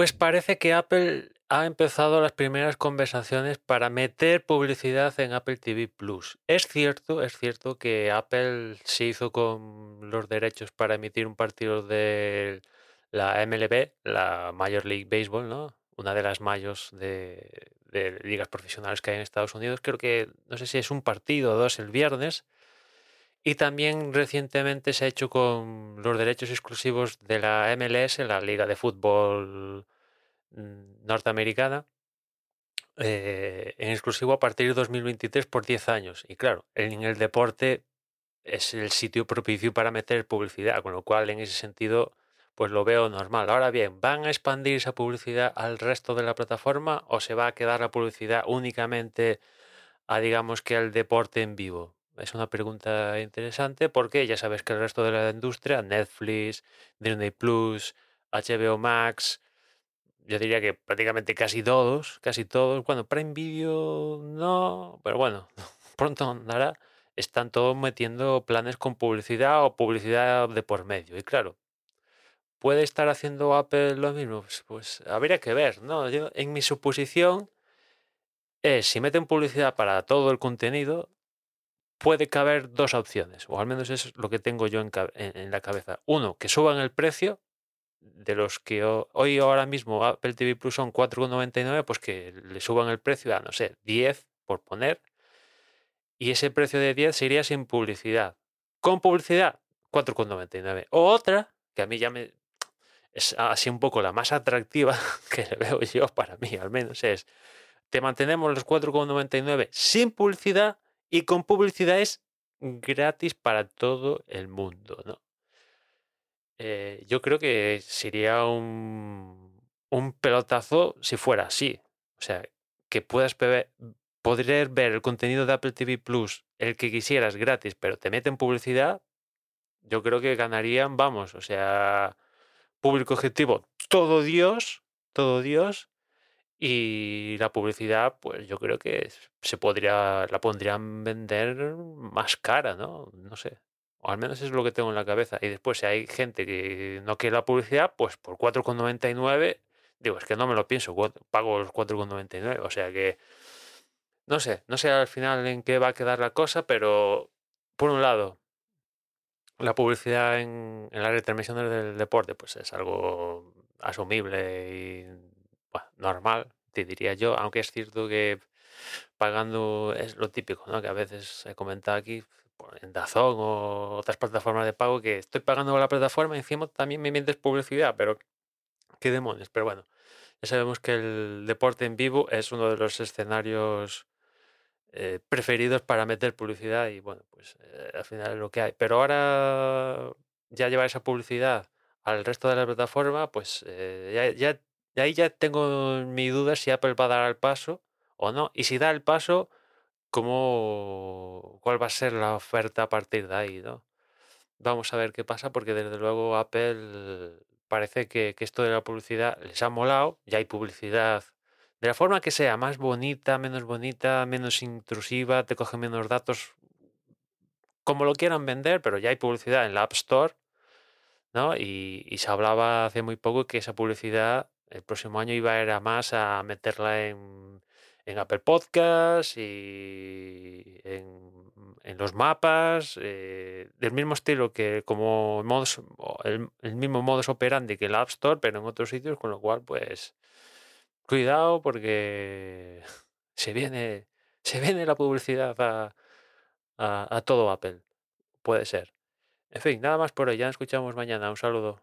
Pues parece que Apple ha empezado las primeras conversaciones para meter publicidad en Apple TV Plus. Es cierto, es cierto que Apple se hizo con los derechos para emitir un partido de la MLB, la Major League Baseball, ¿no? Una de las mayos de, de ligas profesionales que hay en Estados Unidos. Creo que no sé si es un partido o dos el viernes. Y también recientemente se ha hecho con los derechos exclusivos de la MLS, la Liga de Fútbol norteamericana, eh, en exclusivo a partir de 2023 por 10 años. Y claro, en el deporte es el sitio propicio para meter publicidad, con lo cual en ese sentido pues lo veo normal. Ahora bien, ¿van a expandir esa publicidad al resto de la plataforma o se va a quedar la publicidad únicamente a digamos que al deporte en vivo? Es una pregunta interesante porque ya sabes que el resto de la industria, Netflix, Disney Plus, HBO Max, yo diría que prácticamente casi todos, casi todos, bueno, Prime Video no, pero bueno, pronto andará, están todos metiendo planes con publicidad o publicidad de por medio. Y claro, ¿puede estar haciendo Apple lo mismo? Pues, pues habría que ver, ¿no? Yo, en mi suposición es, si meten publicidad para todo el contenido, puede caber dos opciones, o al menos es lo que tengo yo en, la cabeza. Uno, que suban el precio de los que hoy ahora mismo Apple TV Plus son 4,99, pues que le suban el precio a, no sé, 10 por poner. Y ese precio de 10 sería sin publicidad. Con publicidad, 4,99. O otra, que a mí ya me... Es así un poco la más atractiva que le veo yo para mí, al menos, es... Te mantenemos los 4,99 sin publicidad y con publicidad es gratis para todo el mundo, ¿no? Eh, yo creo que sería un, un pelotazo si fuera así. O sea, que puedas poder ver el contenido de Apple TV Plus, el que quisieras gratis, pero te meten publicidad, yo creo que ganarían, vamos, o sea, público objetivo, todo Dios, todo Dios, y la publicidad, pues yo creo que se podría, la pondrían vender más cara, ¿no? No sé. O al menos es lo que tengo en la cabeza. Y después, si hay gente que no quiere la publicidad, pues por 4,99, digo, es que no me lo pienso, pago los 4,99. O sea que, no sé, no sé al final en qué va a quedar la cosa, pero por un lado, la publicidad en, en las retransmisiones del deporte, pues es algo asumible y normal, te diría yo, aunque es cierto que pagando es lo típico, ¿no? Que a veces he comentado aquí en Dazón o otras plataformas de pago que estoy pagando la plataforma y encima también me mientes publicidad, pero qué demonios. Pero bueno, ya sabemos que el deporte en vivo es uno de los escenarios eh, preferidos para meter publicidad y bueno, pues eh, al final es lo que hay. Pero ahora ya llevar esa publicidad al resto de la plataforma, pues eh, ya, ya ahí ya tengo mi duda si Apple va a dar el paso o no. Y si da el paso, ¿cómo, ¿cuál va a ser la oferta a partir de ahí? ¿no? Vamos a ver qué pasa, porque desde luego Apple parece que, que esto de la publicidad les ha molado. Ya hay publicidad de la forma que sea, más bonita, menos bonita, menos intrusiva, te coge menos datos, como lo quieran vender, pero ya hay publicidad en la App Store, ¿no? Y, y se hablaba hace muy poco que esa publicidad el próximo año iba a ir a más a meterla en, en Apple Podcasts y en, en los mapas, eh, del mismo estilo que como modos, el, el mismo modus operandi que el App Store, pero en otros sitios, con lo cual, pues, cuidado porque se viene, se viene la publicidad a, a, a todo Apple. Puede ser. En fin, nada más por hoy. Ya nos escuchamos mañana. Un saludo.